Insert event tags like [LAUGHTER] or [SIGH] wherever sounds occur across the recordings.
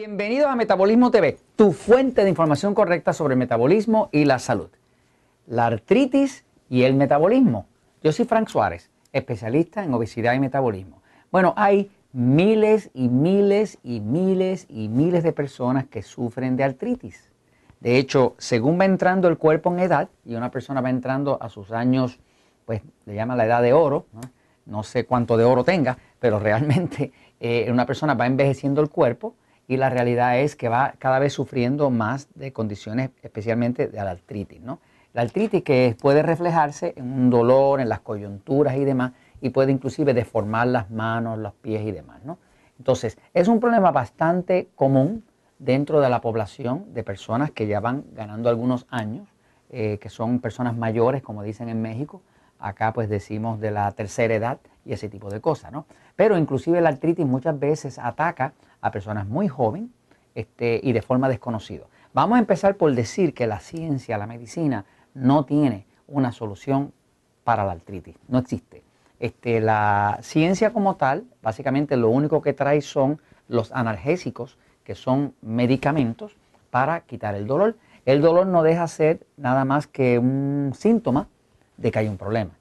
Bienvenidos a Metabolismo TV, tu fuente de información correcta sobre metabolismo y la salud. La artritis y el metabolismo. Yo soy Frank Suárez, especialista en obesidad y metabolismo. Bueno, hay miles y miles y miles y miles de personas que sufren de artritis. De hecho, según va entrando el cuerpo en edad y una persona va entrando a sus años, pues le llaman la edad de oro, no, sé cuánto de oro tenga, pero realmente eh, una persona va envejeciendo el cuerpo y la realidad es que va cada vez sufriendo más de condiciones, especialmente de la artritis. ¿no? La artritis que puede reflejarse en un dolor, en las coyunturas y demás, y puede inclusive deformar las manos, los pies y demás. ¿no? Entonces, es un problema bastante común dentro de la población de personas que ya van ganando algunos años, eh, que son personas mayores, como dicen en México. Acá pues decimos de la tercera edad y ese tipo de cosas, ¿no? Pero inclusive la artritis muchas veces ataca a personas muy jóvenes este, y de forma desconocida. Vamos a empezar por decir que la ciencia, la medicina, no tiene una solución para la artritis, no existe. Este, la ciencia como tal, básicamente lo único que trae son los analgésicos, que son medicamentos para quitar el dolor. El dolor no deja ser nada más que un síntoma de que hay un problema.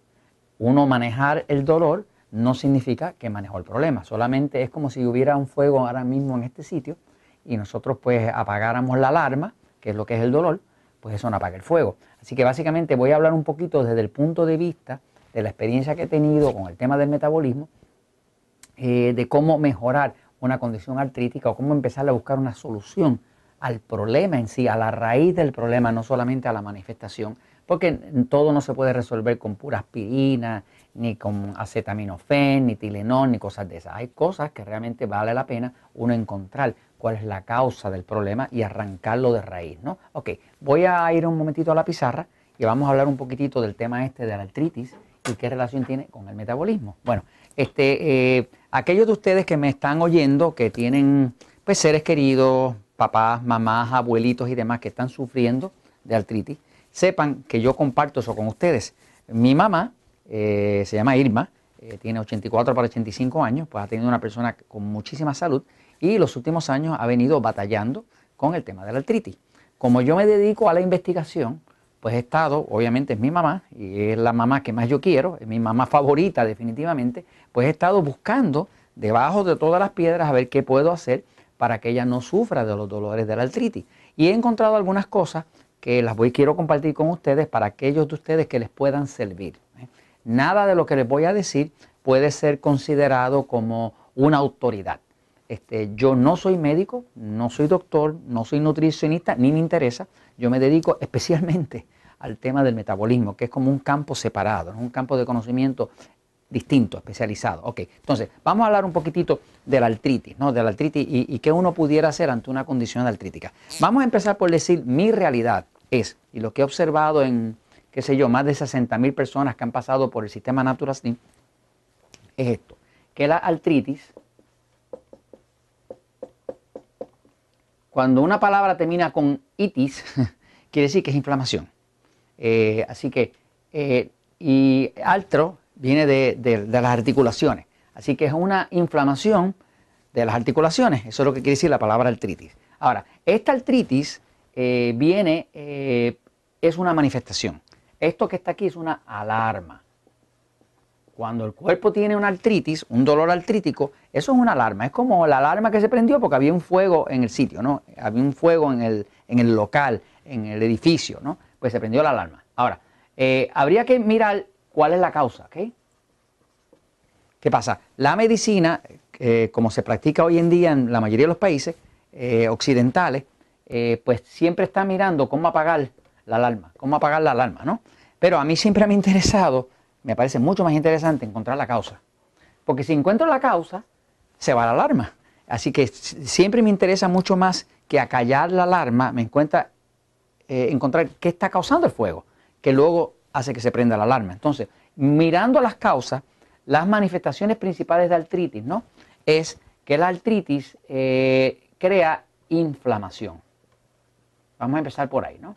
Uno manejar el dolor no significa que manejó el problema, solamente es como si hubiera un fuego ahora mismo en este sitio y nosotros pues apagáramos la alarma, que es lo que es el dolor, pues eso no apaga el fuego. Así que básicamente voy a hablar un poquito desde el punto de vista de la experiencia que he tenido con el tema del metabolismo, eh, de cómo mejorar una condición artrítica o cómo empezar a buscar una solución al problema en sí, a la raíz del problema, no solamente a la manifestación, porque todo no se puede resolver con pura aspirina, ni con acetaminofén, ni Tilenol, ni cosas de esas. Hay cosas que realmente vale la pena uno encontrar cuál es la causa del problema y arrancarlo de raíz, ¿no? Ok, voy a ir un momentito a la pizarra y vamos a hablar un poquitito del tema este de la artritis y qué relación tiene con el metabolismo. Bueno, este, eh, aquellos de ustedes que me están oyendo, que tienen pues seres queridos, papás, mamás, abuelitos y demás que están sufriendo de artritis, sepan que yo comparto eso con ustedes. Mi mamá eh, se llama Irma, eh, tiene 84 para 85 años, pues ha tenido una persona con muchísima salud y los últimos años ha venido batallando con el tema de la artritis. Como yo me dedico a la investigación, pues he estado, obviamente es mi mamá y es la mamá que más yo quiero, es mi mamá favorita definitivamente, pues he estado buscando debajo de todas las piedras a ver qué puedo hacer para que ella no sufra de los dolores de la artritis. Y he encontrado algunas cosas que las voy quiero compartir con ustedes para aquellos de ustedes que les puedan servir. ¿eh? Nada de lo que les voy a decir puede ser considerado como una autoridad. Este, yo no soy médico, no soy doctor, no soy nutricionista, ni me interesa. Yo me dedico especialmente al tema del metabolismo, que es como un campo separado, un campo de conocimiento distinto, especializado. Ok, entonces vamos a hablar un poquitito de la artritis, ¿no? De la artritis y, qué uno pudiera hacer ante una condición artrítica. Vamos a empezar por decir mi realidad es, y lo que he observado en, qué sé yo, más de 60 mil personas que han pasado por el sistema Natural Slim, es esto, que la artritis, cuando una palabra termina con itis, [LAUGHS] quiere decir que es inflamación. Eh, así que, eh, y altro viene de, las articulaciones. Así que es una inflamación de las articulaciones. Eso es lo que quiere decir la palabra artritis. Ahora, esta artritis eh, viene, es una manifestación. Esto que está aquí es una alarma. Cuando el cuerpo tiene una artritis, un dolor artrítico, eso es una alarma. Es como la alarma que se prendió porque había un fuego en el sitio, ¿no? Había un fuego en el, en el local, en el edificio, ¿no? Pues se prendió la alarma. Ahora, eh, habría que mirar cuál es la causa, ¿ok? ¿Qué pasa? La medicina, eh, como se practica hoy en día en la mayoría de los países eh, occidentales, pues siempre está mirando cómo apagar la alarma, cómo apagar la alarma, ¿no? Pero a mí siempre me ha interesado, me parece mucho más interesante encontrar la causa. Porque si encuentro la causa, se va la alarma. Así que siempre me interesa mucho más que acallar la alarma, me encuentra eh, encontrar qué está causando el fuego, que luego hace que se prenda la alarma. Entonces, mirando las causas, las manifestaciones principales de artritis, ¿no? Es que la artritis eh, crea inflamación. Vamos a empezar por ahí, ¿no?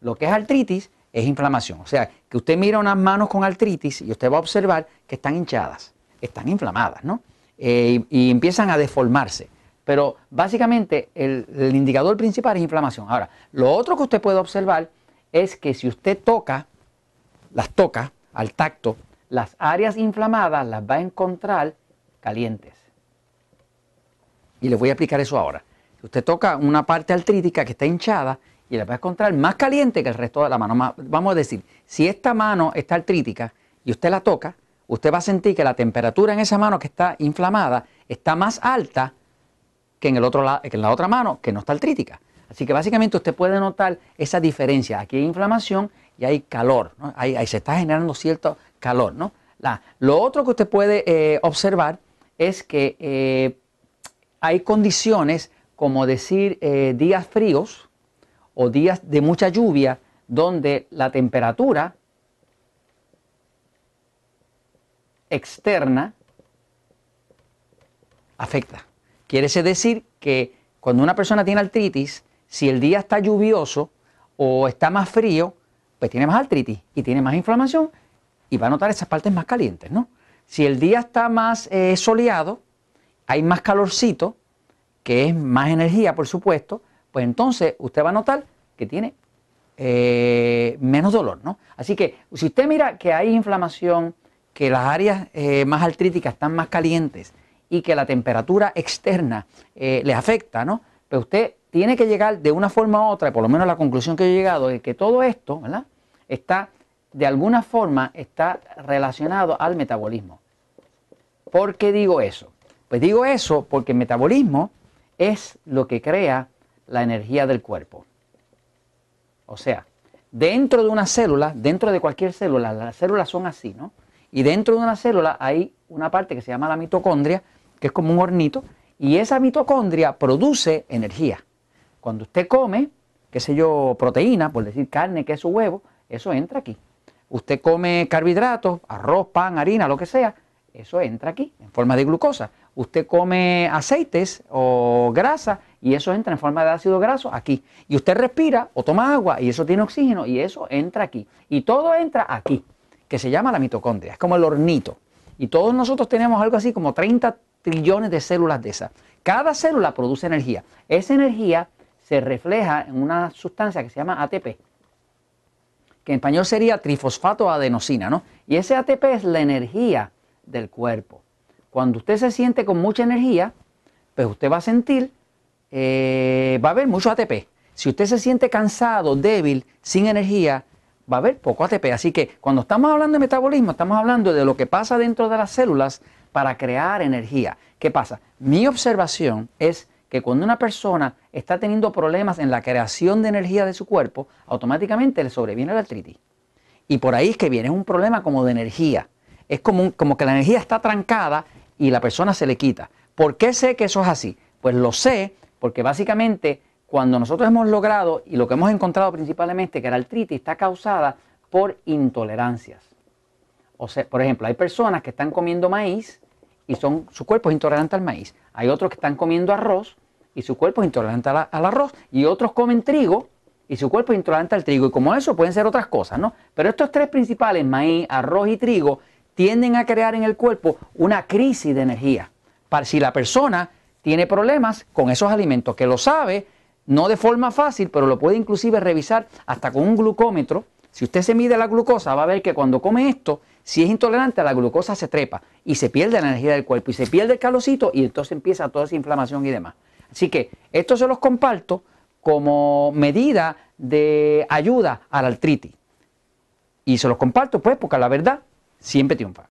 Lo que es artritis es inflamación. O sea, que usted mira unas manos con artritis y usted va a observar que están hinchadas, están inflamadas, ¿no? Eh, y, empiezan a deformarse. Pero básicamente el, el indicador principal es inflamación. Ahora, lo otro que usted puede observar es que si usted toca, las toca al tacto, las áreas inflamadas las va a encontrar calientes. Y les voy a explicar eso ahora. Usted toca una parte artrítica que está hinchada y la va a encontrar más caliente que el resto de la mano. Vamos a decir, si esta mano está artrítica y usted la toca, usted va a sentir que la temperatura en esa mano que está inflamada está más alta que en, el otro que en la otra mano que no está artrítica. Así que básicamente usted puede notar esa diferencia. Aquí hay inflamación y hay calor, ahí, se está generando cierto calor. ¿no? lo otro que usted puede eh, observar es que eh, hay condiciones como decir eh, días fríos o días de mucha lluvia donde la temperatura externa afecta. Quiere decir que cuando una persona tiene artritis, si el día está lluvioso o está más frío, pues tiene más artritis y tiene más inflamación y va a notar esas partes más calientes, ¿no? Si el día está más eh, soleado, hay más calorcito, que es más energía, por supuesto, pues entonces usted va a notar que tiene eh, menos dolor, ¿no? Así que si usted mira que hay inflamación, que las áreas eh, más artríticas están más calientes y que la temperatura externa le afecta, ¿no? Pues usted tiene que llegar de una forma u otra, por lo menos la conclusión que yo he llegado es que todo esto, ¿verdad? Está, de alguna forma, está relacionado al metabolismo. ¿Por qué digo eso? Pues digo eso porque el metabolismo es lo que crea la energía del cuerpo. O sea, dentro de una célula, dentro de cualquier célula, las células son así, ¿no? Y dentro de una célula hay una parte que se llama la mitocondria, que es como un hornito, y esa mitocondria produce energía. Cuando usted come, qué sé yo, proteína, por decir carne, queso, huevo, eso entra aquí. Usted come carbohidratos, arroz, pan, harina, lo que sea, eso entra aquí en forma de glucosa. Usted come aceites o grasa y eso entra en forma de ácido graso aquí. Y usted respira o toma agua y eso tiene oxígeno y eso entra aquí. Y todo entra aquí, que se llama la mitocondria, es como el hornito. Y todos nosotros tenemos algo así como 30 trillones de células de esas. Cada célula produce energía. Esa energía se refleja en una sustancia que se llama ATP, que en español sería trifosfato adenosina, ¿no? Y ese ATP es la energía del cuerpo. Cuando usted se siente con mucha energía, pues usted va a sentir, eh, va a haber mucho ATP. Si usted se siente cansado, débil, sin energía, va a haber poco ATP. Así que cuando estamos hablando de metabolismo, estamos hablando de lo que pasa dentro de las células para crear energía. ¿Qué pasa? Mi observación es que cuando una persona está teniendo problemas en la creación de energía de su cuerpo, automáticamente le sobreviene la artritis. Y por ahí es que viene un problema como de energía. Es como, como que la energía está trancada y la persona se le quita. ¿Por qué sé que eso es así? Pues lo sé porque básicamente cuando nosotros hemos logrado y lo que hemos encontrado principalmente que la artritis está causada por intolerancias. O sea, por ejemplo, hay personas que están comiendo maíz y son, su cuerpo es intolerante al maíz. Hay otros que están comiendo arroz y su cuerpo es intolerante al, arroz. Y otros comen trigo y su cuerpo es intolerante al trigo. Y como eso pueden ser otras cosas, ¿no? Pero estos tres principales, maíz, arroz y trigo, tienden a crear en el cuerpo una crisis de energía. Para si la persona tiene problemas con esos alimentos, que lo sabe, no de forma fácil, pero lo puede inclusive revisar hasta con un glucómetro. Si usted se mide la glucosa, va a ver que cuando come esto, si es intolerante, la glucosa se trepa y se pierde la energía del cuerpo y se pierde el calocito y entonces empieza toda esa inflamación y demás. Así que esto se los comparto como medida de ayuda a la artritis. Y se los comparto pues porque la verdad siempre triunfa.